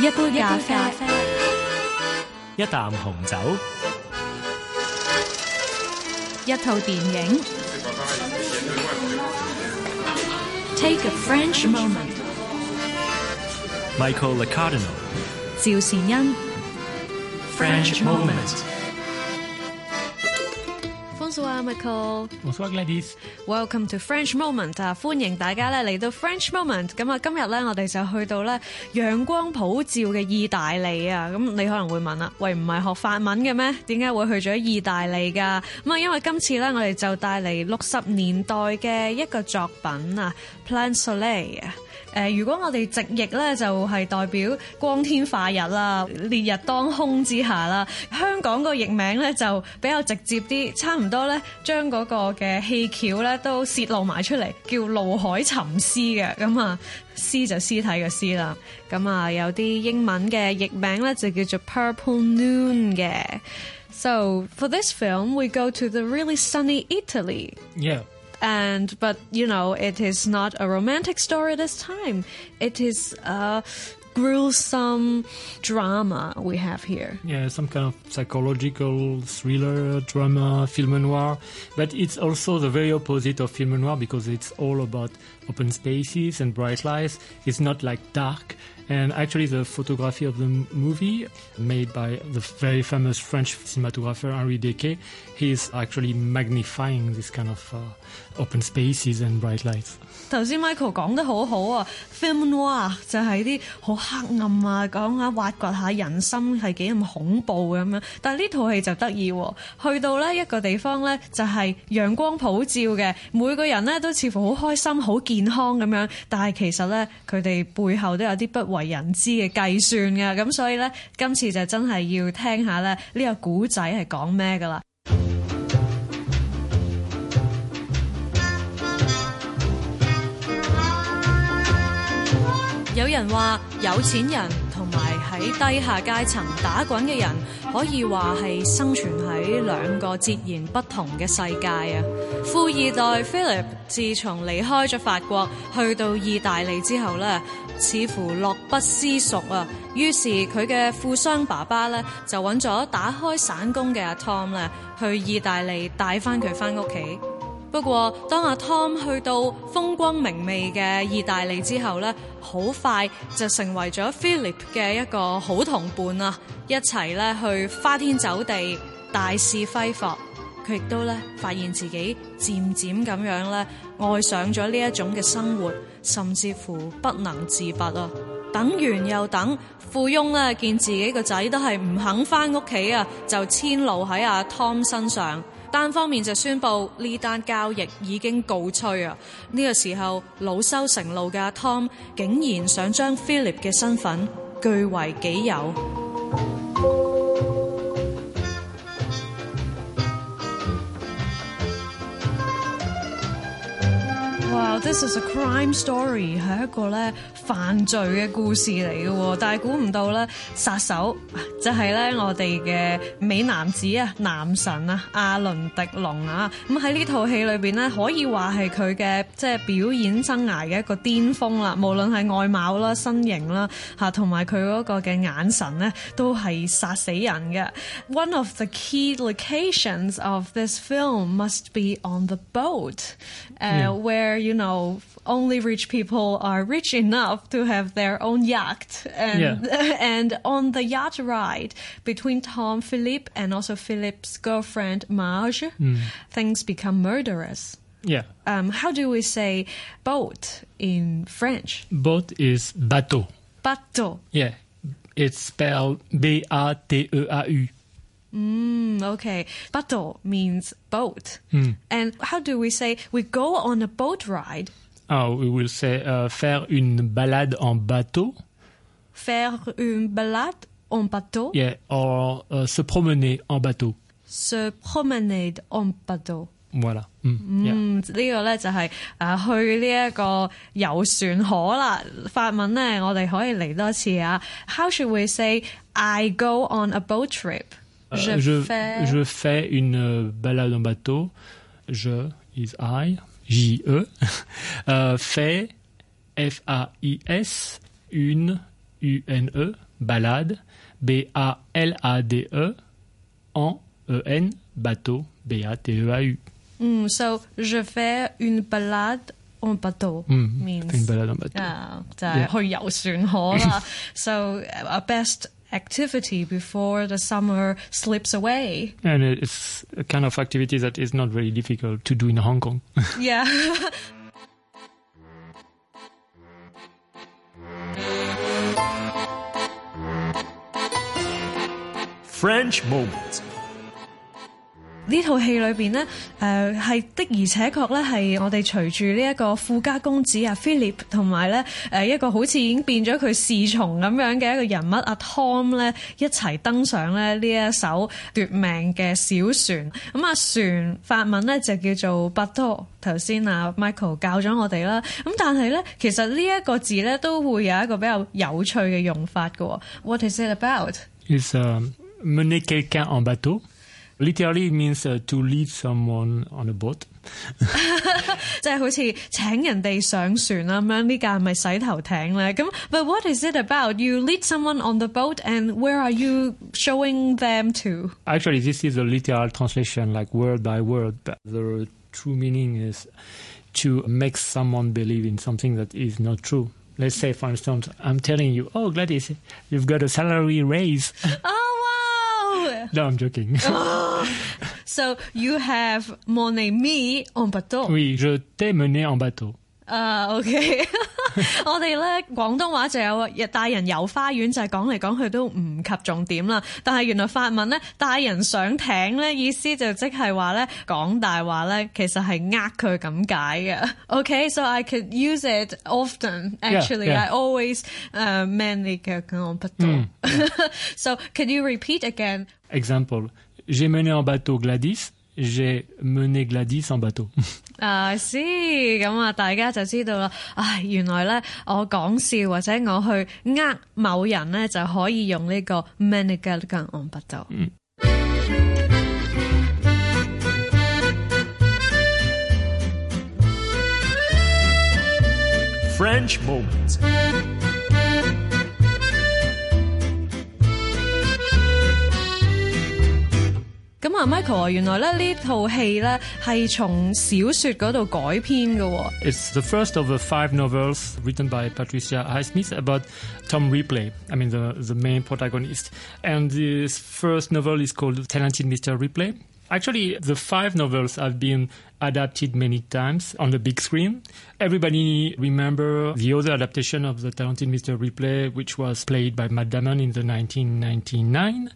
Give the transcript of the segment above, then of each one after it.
一杯咖啡，一啖紅酒，一套電影。Take a French moment。 Michael Licardino。趙善恩。 French moment。 Bonsoir Michael。 Bonsoir Gladys。 Welcome to French Moment 啊！歡迎大家咧嚟到 French Moment。咁啊，今日咧我哋就去到咧陽光普照嘅意大利啊！咁你可能會問啦，喂，唔係學法文嘅咩？點解會去咗意大利㗎？咁啊，因為今次咧我哋就帶嚟六十年代嘅一個作品啊，《Plein Soleil》啊。 誒，如果我哋直譯咧，就係代表光天化日啦，烈日當空之下啦。香港個譯名咧就比較直接啲，差唔多咧將嗰個嘅戲橋咧都泄露埋出嚟，叫怒海沉屍嘅。咁啊，屍就屍體嘅屍啦。咁啊，有啲英文嘅譯名咧就叫做 Purple Noon 嘅。So for this film, we go to the really sunny Italy. Yeah. and but you know it is not a romantic story this time. It is a gruesome drama we have here. Yeah, some kind of psychological thriller, drama, film noir. But it's also the very opposite of film noir because it's all about open spaces and bright lights. It's not like dark. And actually, the photography of the movie, made by the very famous French cinematographer Henri Decaë, he is actually magnifying this kind of uh, open spaces and bright lights. 頭先 Michael 講得好好啊，film noir 就係啲好 黑暗啊，講下挖掘下人心係幾咁恐怖咁樣。但係呢套戲就得意喎，去到呢一個地方呢，就係陽光普照嘅，每個人呢都似乎好開心、好健康咁樣。但係其實呢，佢哋背後都有啲不為人知嘅計算嘅。咁所以呢，今次就真係要聽下咧呢個古仔係講咩㗎啦。 有人話有錢人同埋喺低下階層打滾嘅人，可以話係生存喺兩個截然不同嘅世界啊！富二代 Philip 自從離開咗法國，去到意大利之後呢，似乎樂不思蜀啊！於是佢嘅富商爸爸呢，就揾咗打開散工嘅阿 Tom 咧，去意大利帶翻佢翻屋企。 不過，當阿 Tom 去到風光明媚嘅意大利之後呢，好快就成為咗 Philip 嘅一個好同伴啊！一齊咧去花天酒地、大肆揮霍。佢亦都咧發現自己漸漸咁樣咧愛上咗呢一種嘅生活，甚至乎不能自拔啊！等完又等，富翁咧見自己個仔都係唔肯翻屋企啊，就遷怒喺阿 Tom 身上。 單方面就宣布呢單交易已經告吹啊！呢、個時候惱羞成怒嘅阿 Tom 竟然想將 Philip 嘅身份據為己有。 ！This is a crime story，係一個咧犯罪嘅故事嚟嘅喎，但係估唔到咧殺手就係咧我哋嘅美男子啊，男神啊，阿倫迪龍啊！咁喺呢套戲裏邊咧，可以話係佢嘅即係表演生涯嘅一個巔峰啦。無論係外貌啦、身形啦嚇，同埋佢嗰個嘅眼神咧，都係殺死人嘅。One of the key locations of this film must be on the boat, uh, Yeah. where you know only rich people are rich enough to have their own yacht and and on the yacht ride between Tom Philippe and also Philippe's girlfriend Marge things become murderous Yeah. um, how do we say boat in French Boat is bateau. bateau Yeah. It's spelled B A T E A U. Mm, okay. Bateau means boat. And how do we say we go on a boat ride? Oh, we will say uh, faire une balade en bateau. Faire une balade en bateau. Yeah. Or uh, se promener en bateau. Se promener en bateau. Voilà. Mm. Yeah. 嗯，呢个咧就系诶去呢一个游船河啦。法文咧，我哋可以嚟多次啊。How should we say I go on a boat trip? Euh, je, je, fais... je, fais... une euh, balade en bateau. Je is I, J-E, euh, fait F-A-I-S, une U-N-E, balade, B-A-L-A-D-E, en E-N, bateau, B-A-T-E-A-U. Mm, so, je fais une balade en bateau. Mm, means, une balade en bateau. Ah, oh, uh, yeah. So, our best activity before the summer slips away. And it's a kind of activity that is not very difficult to do in Hong Kong. Yeah. French moment. 呢套戲裏邊呢，誒、係的而且確咧係我哋隨住呢一個富家公子啊 Philip 同埋咧誒一個好似已經變咗佢侍從咁樣嘅一個人物阿 Tom 咧一齊登上咧呢一艘奪命嘅小船。咁啊船法文咧就叫做 bateau。頭先啊 Michael 教咗我哋啦。咁但係咧其實呢一個字咧都會有一個比較有趣嘅用法嘅喎。What is it about？ It's um, mener quelqu'un en bateau. Literally, it means uh, to lead someone on a boat. 即系好似请人哋上船啊咁样，呢架系咪洗头艇咧？咁，but what is it about? You lead someone on the boat, and where are you showing them to? Actually, this is a literal translation, like word by word. But the true meaning is to make someone believe in something that is not true. Let's say, for instance, I'm telling you, oh, Gladys, you've got a salary raise. Oh wow! no, I'm joking. So you have money me on bateau. oui, je t'ai mené en bateau. 啊、o k 我哋咧广东话就有带人游花园，就系讲嚟讲去都唔及重点啦。但系原来法文咧带人上艇咧，意思就即系话咧讲大话咧，其实系呃佢咁解嘅。OK，so、I could use it often. Actually, yeah. I always uh, manly quelqu'un en bateau. so can you repeat again? Exemple, j'ai mené en bateau Gladys, j'ai mené Gladys en bateau. 啊，是咁啊，大家就知道啦。唉，原来咧，我讲笑或者我去呃某人咧，就可以用呢个 many g a l g a n on 不到。 French moment. 咁啊，Michael 啊，原来咧呢套戏咧系从小说嗰度改编嘅喎。 It's the first of the five novels written by Patricia Highsmith about Tom Ripley. I mean, the, the main protagonist. And this first novel is called Talented Mr. Ripley. Actually, the five novels have been adapted many times on the big screen. Everybody remember the other adaptation of the Talented Mr. Ripley, which was played by Matt Damon in the 1999.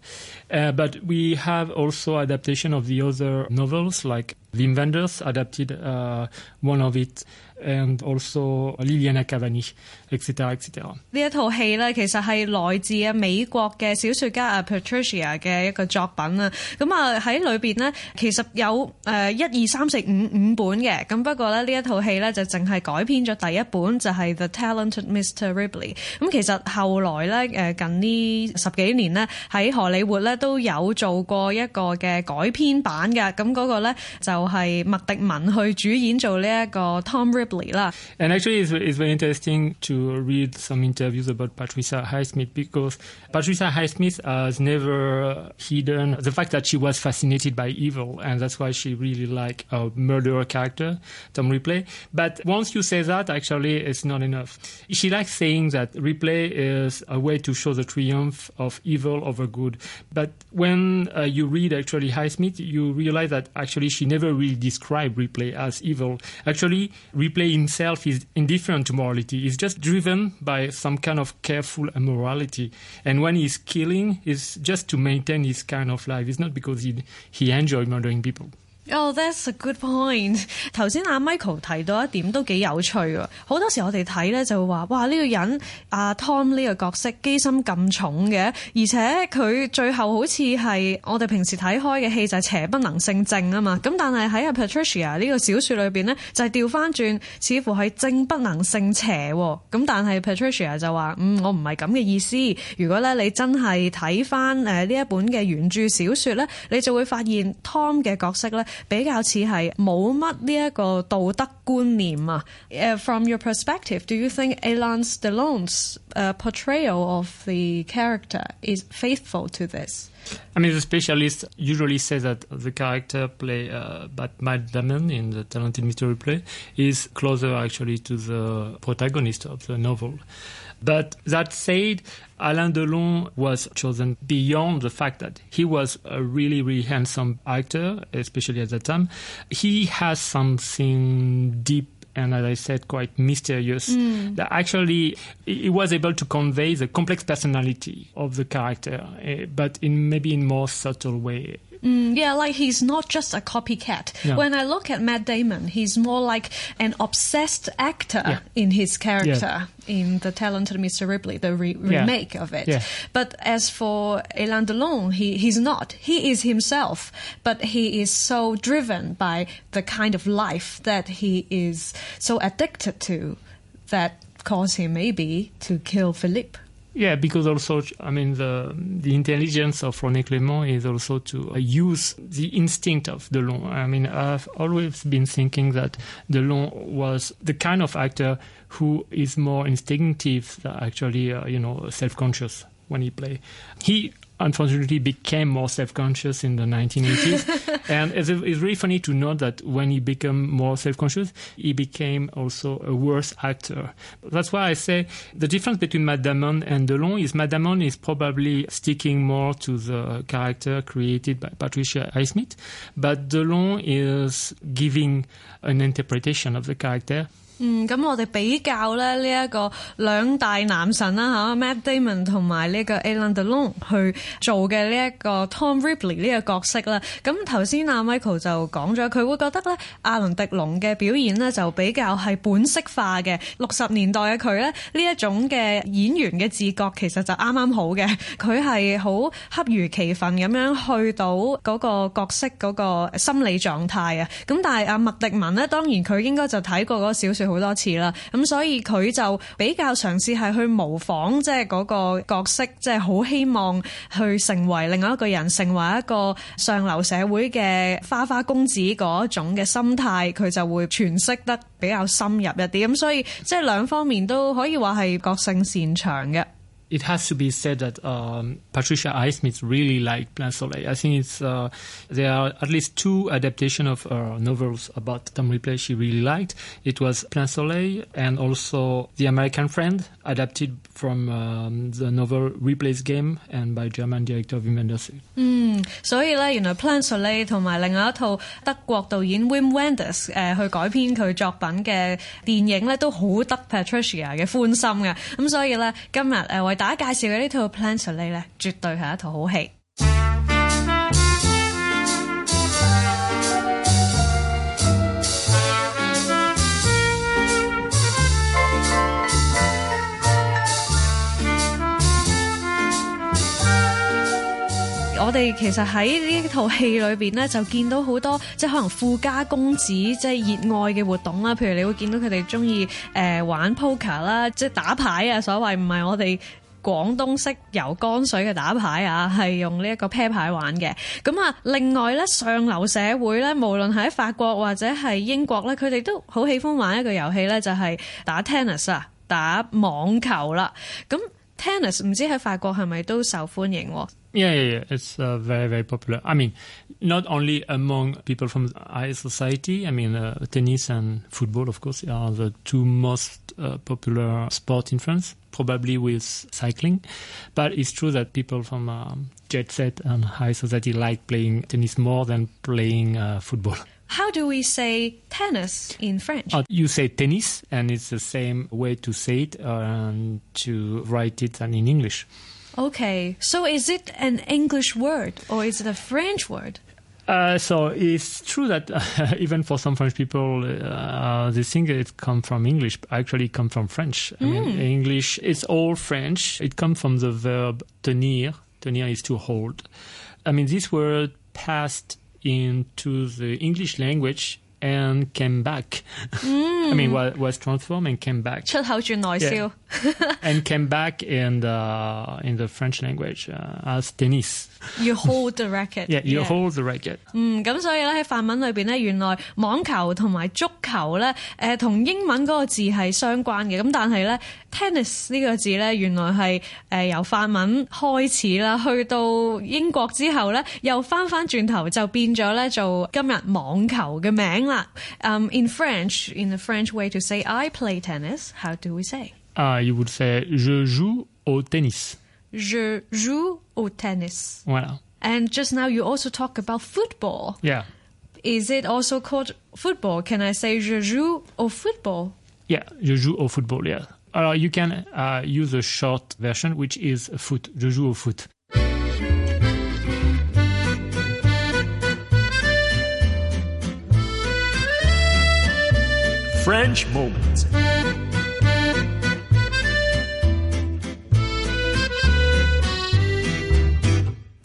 Uh, but we have also adaptation of the other novels, like The Inventors adapted uh, one of it, and also Liliana Cavani, etc., etc. 呢一套戲咧，其實係來自啊美國嘅小説家啊 Patricia 嘅一個作品啊。咁啊喺裏邊呢，其實有誒一二三四五五本嘅。咁不過咧呢一套戲咧就淨係改編咗第一本，就係、The Talented Mr. Ripley。咁其實後來咧誒近呢十幾年呢，喺荷里活咧都有做過一個嘅改編版嘅。咁嗰個咧就係麥迪文去主演做呢一個 Tom Ripley 啦。And actually, it's, it's very interesting to read some interviews about Patricia Highsmith because Patricia Highsmith has never hidden the fact that she was fascinated by evil, and that's why she really liked a murderer character, Tom Ripley. But once you say that, actually, it's not enough. She likes saying that Ripley is a way to show the triumph of evil over good. But when uh, you read actually Highsmith, you realize that actually she never really described Ripley as evil. Actually, Ripley himself is indifferent to morality. He's just driven by some kind of careful immorality. And when he's killing, it's just to maintain his kind of life. It's not because he, he enjoys murdering people. Oh, that's a good point。頭先阿 Michael 提到一點都幾有趣喎。好多時我哋睇咧就會話，哇呢、個人阿 Tom 呢個角色機心咁重嘅，而且佢最後好似係我哋平時睇開嘅戲就係邪不能勝正啊嘛。咁但係喺阿 Patricia 呢個小説裏邊呢，就係調翻轉，似乎係正不能勝邪喎。咁但係 Patricia 就話：嗯，我唔係咁嘅意思。如果咧你真係睇翻誒呢一本嘅原著小説咧，你就會發現 Tom 嘅角色咧 比較似係冇乜呢一個道德觀念啊。誒，from your perspective, do you think Alain Delon's uh, portrayal of the character is faithful to this? I mean, the specialists usually say that the character played uh, by Matt Damon in the talented Mr. Ripley is closer actually to the protagonist of the novel. But that said, Alain Delon was chosen beyond the fact that he was a really, really handsome actor, especially at that time. He has something deep and as I said, quite mysterious. That actually, he was able to convey the complex personality of the character, eh, but in maybe in more subtle way. Mm, yeah, like he's not just a copycat. Yeah. When I look at Matt Damon, he's more like an obsessed actor Yeah. in his character in The Talented Mr. Ripley, the re- Yeah. remake of it. Yeah. But as for Alain Delon, he, he's not. He is himself, but he is so driven by the kind of life that he is so addicted to that caused him maybe to kill Philippe. Yeah, because also, I mean, the the intelligence of René Clément is also to uh, use the instinct of Delon. I mean, I've always been thinking that Delon was the kind of actor who is more instinctive than actually, uh, you know, self-conscious when he play. He unfortunately became more self-conscious in the 1980s, and it's, it's really funny to note that when he became more self-conscious, he became also a worse actor. That's why I say the difference between Matt Damon and Delon is Matt Damon is probably sticking more to the character created by Patricia Highsmith, but Delon is giving an interpretation of the character 嗯，咁我哋比較咧呢一個兩大男神啦嚇，Matt Damon 同埋呢個 Alain Delon 去做嘅呢一個 Tom Ripley 呢個角色啦。咁頭先阿 Michael 就講咗，佢會覺得咧阿倫迪龍嘅表現咧就比較係本色化嘅。六十年代嘅佢咧呢一種嘅演員嘅自覺其實就啱啱好嘅，佢係好恰如其分咁樣去到嗰個角色嗰個心理狀態啊。咁但係阿麥迪文咧，當然佢應該就睇過嗰個小説 好多次啦，咁所以佢就比較嘗試係去模仿即係嗰個角色，即係好希望去成為另外一個人，成為一個上流社會嘅花花公子嗰種嘅心態，佢就會詮釋得比較深入一啲。咁所以即係兩方面都可以話係各勝擅長嘅。 it has to be said that um, Patricia Highsmith really liked Plein Soleil. I think it's uh, there are at least two adaptations of her novels about Tom Ripley she really liked. It was Plein Soleil and also The American Friend, adapted from um, the novel Ripley's Game and by German director Wim Wenders. 嗯，所以咧，原来 Plan Soleil 同埋另外一套德国导演 Wim Wenders 诶、呃去改编佢作品嘅电影咧，都好得 Patricia 嘅欢心嘅。咁所以咧，今日诶、呃、为大 家介紹嘅呢套 Plan Soleil 咧，絕對係一套好戲。我哋其實喺呢套戲裏邊咧，就見到好多即係可能富家公子即係熱愛嘅活動啦。譬如你會見到佢哋中意誒玩 poker 啦，即係打牌啊，所謂唔係我哋。 廣東式游乾水嘅打牌啊，係用呢一個啤牌玩嘅。咁啊，另外咧上流社會咧，無論係喺法國或者係英國咧，佢哋都好喜歡玩一個遊戲咧，就係打 tennis 啊，打網球啦。咁 tennis 唔知喺法国系咪都受欢迎喎？ Yeah, yeah, yeah. It's uh, very, very popular. I mean, not only among people from high society. I mean, uh, tennis and football, of course, are the two most uh, popular sport in France, probably with cycling. But it's true that people from um, jet set and high society like playing tennis more than playing uh, football. How do we say tennis in French? Uh, you say tennis, and it's the same way to say it uh, and to write it than in English. Okay, so is it an English word or is it a French word? Uh, so it's true that uh, even for some French people, uh, they think it comes from English, but actually it comes from French. I mean, English, it's all French. It comes from the verb tenir. Tenir is to hold. I mean, this word passed into the English language and came back. I mean, was, was transformed and came back. 出口转内销。 Yeah. and came back in the in the French language uh, as tennis. You hold the racket. Yeah, you hold the racket. 嗯，咁所以咧喺法文里边咧，原来网球同埋足球咧，诶、同英文嗰个字系相关嘅。咁但系咧，tennis 呢个字咧，原来系诶、由法文开始啦，去到英国之后咧，又翻翻转头就变咗咧做今日网球嘅名啦。Um, in French, in the French way to say I play tennis, how do we say? Uh, you would say je joue au tennis. Je joue au tennis. Voilà. And just now you also talk about football. Yeah. Is it also called football? Can I say je joue au football? Yeah, je joue au football, yeah. Uh, you can uh, use a short version, which is foot. Je joue au foot. French moment.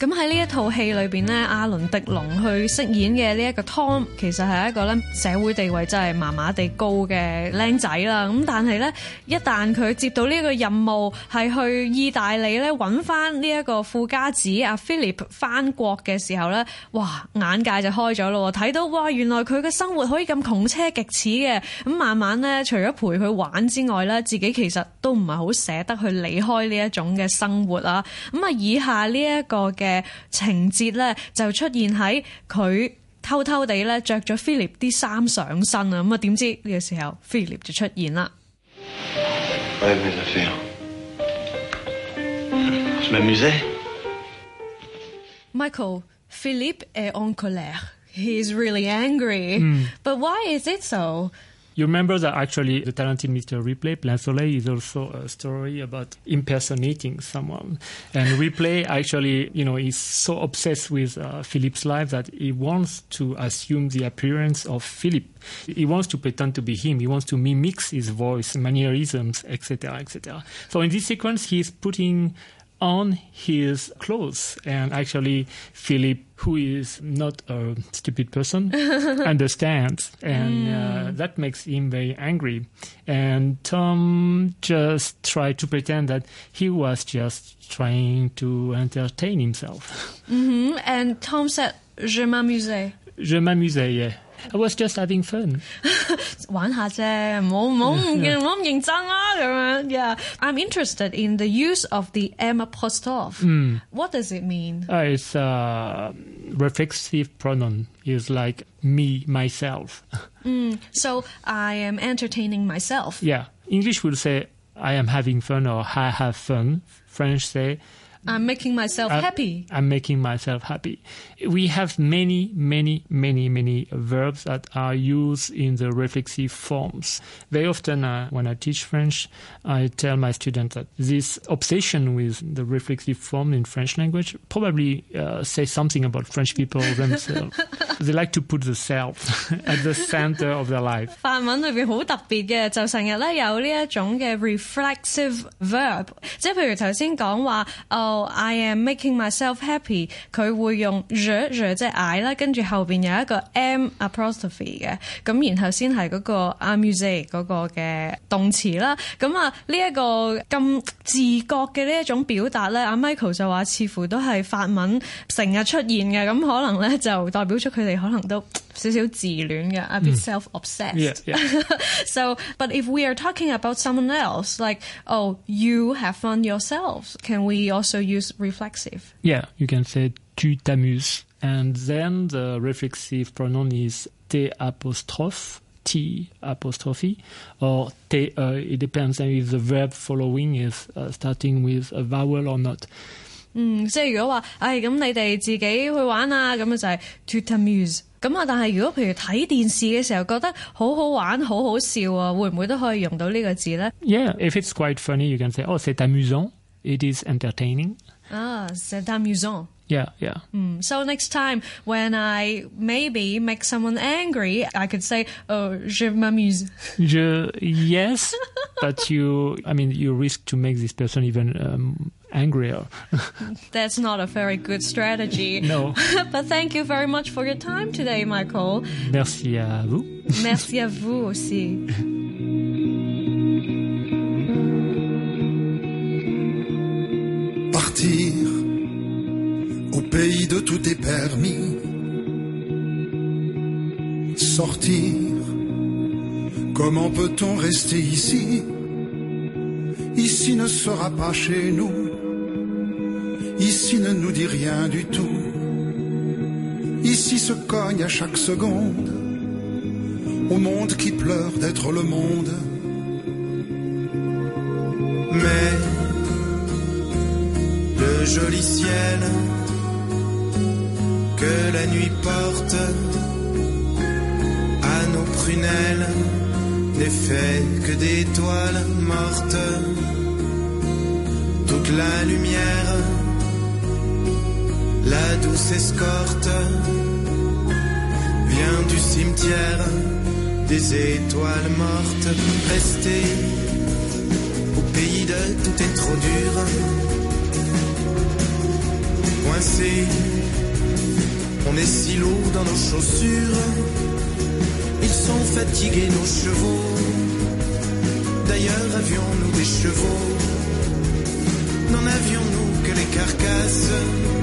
咁喺呢一套戲裏邊咧，阿倫迪龍去飾演嘅呢一個 Tom，其實係一個咧社會地位真係麻麻地高嘅僆仔啦。咁但係咧，一旦佢接到呢個任務，係去意大利咧揾翻呢一個富家子阿 Philip 翻國嘅時候咧，哇眼界就開咗咯喎！睇到哇，原來佢嘅生活可以咁窮奢極侈嘅。咁慢慢咧，除咗陪佢玩之外咧，自己其實都唔係好捨得去離開呢一種嘅生活啊。咁啊，以下呢一個嘅 情節咧，就出現喺佢偷偷地咧着咗 Philip 啲衫上身啊！咁啊，點知呢個時候 Philip 就出現啦。 Enlève mes affaires. Je m'amusais. Michael, Philippe est en colère. He is really angry. But why is it so? You remember that actually the talented Mr. Ripley, Plein Soleil, is also a story about impersonating someone. And Ripley actually, you know, is so obsessed with uh, Philippe's life that he wants to assume the appearance of Philip. He wants to pretend to be him. He wants to mimic his voice, mannerisms, etc., etc. So in this sequence, he's putting on his clothes. And actually Philippe who is not a stupid person understands. And uh, that makes him very angry. And Tom just tried to pretend that he was just trying to entertain himself. Hmm And Tom said, Je m'amusais. je m'amusais yeah I was just having fun 玩下啫，唔好唔好唔唔好咁认真啦咁样。Yeah, I'm interested in the use of the M apostrophe. What does it mean? uh, it's a reflexive pronoun is like me myself So I am entertaining myself. Yeah, English will say I am having fun or I have fun. French say I'm making myself I- happy. I'm making myself happy. We have many, many, many, many verbs that are used in the reflexive forms. Very often, uh, when I teach French, I tell my students that this obsession with the reflexive form in French language probably uh, says something about French people themselves. they like to put the self at the center of their life. 法文里边好特别嘅，就成日咧有呢一种嘅 reflexive verb，即系譬如头先讲话， 哦，I am making myself happy，佢會用 je je 即係 I 啦，跟住後邊有一個 m apostrophe 嘅，咁然後先係嗰個 amuse 嗰個嘅動詞啦。咁啊呢一個咁自覺嘅呢一種表達咧，阿 Michael 就話似乎都係法文成日出現嘅，咁可能咧就代表咗佢哋可能都 少少自恋嘅，a bit self-obsessed。 Yeah, yeah. so, but if we are talking about someone else, like, oh, you have fun yourself, can we also use reflexive? Yeah, you can say tu t'amuses. And then the reflexive pronoun is t apostrophe, t apostrophe, or te. Uh, it depends on if the verb following is uh, starting with a vowel or not. 嗯，即系如果话，唉，咁你哋自己去玩啊，咁啊就系 to amuse。咁啊，但系如果譬如睇电视嘅时候觉得好好玩、好好笑啊，会唔会都可以用到呢个字咧？ Yeah, if it's quite funny, you can say, oh, c'est amusant. It is entertaining. 啊，c'est amusant。 Yeah, yeah. Mm, So next time when I maybe make someone angry, I could say, "Oh, je m'amuse." Je, yes, but you, I mean, you risk to make this person even um, angrier. That's not a very good strategy. No. but thank you very much for your time today, Michael. Merci à vous. Merci à vous aussi. Partir au pays de tout est permis. Sortir, comment peut-on rester ici? Ici ne sera pas chez nous. Ici ne nous dit rien du tout. Ici se cogne à chaque seconde au monde qui pleure d'être le monde. Mais le joli ciel que la nuit porte à nos prunelles n'est fait que d'étoiles mortes. Toute la lumière, la douce escorte vient du cimetière des étoiles mortes. Rester au pays de tout est trop dur. Coincé, on est si lourd dans nos chaussures. Ils sont fatigués nos chevaux. D'ailleurs avions-nous des chevaux? N'en avions-nous que les carcasses?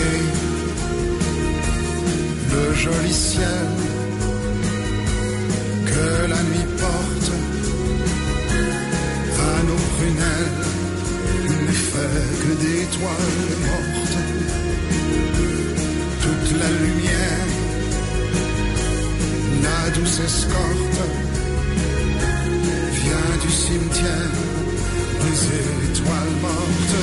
Et le joli ciel que la nuit porte à nos prunelles n'est fait que d'étoiles mortes. Toute la lumière, la douce escorte vient du cimetière des mortes.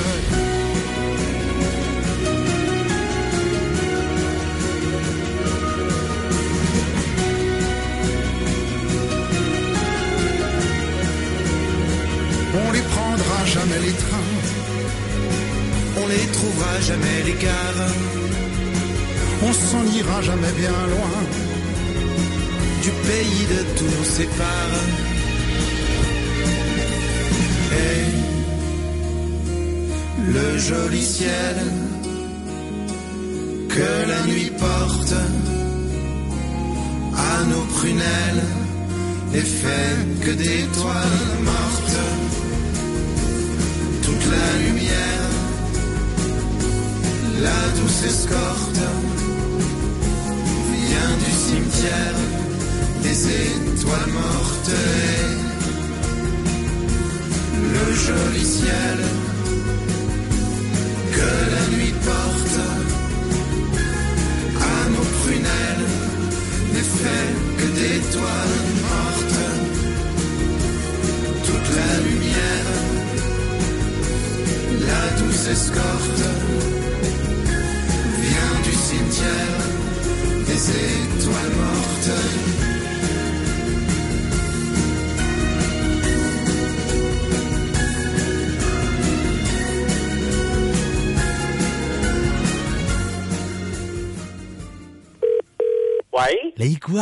On les prendra jamais les trains, On les trouvera jamais les gares on s'en ira jamais bien loin. du pays de tous sépare. Et le joli ciel que la nuit porte à nos prunelles n'est fait que d'étoiles mortes. Toute la lumière, la douce escorte vient du cimetière des étoiles mortes et le joli ciel à nos prunelles n'est fait que d'étoiles mortes. Toute la lumière, la douce escorte vient du cimetière des étoiles mortes. Et quoi?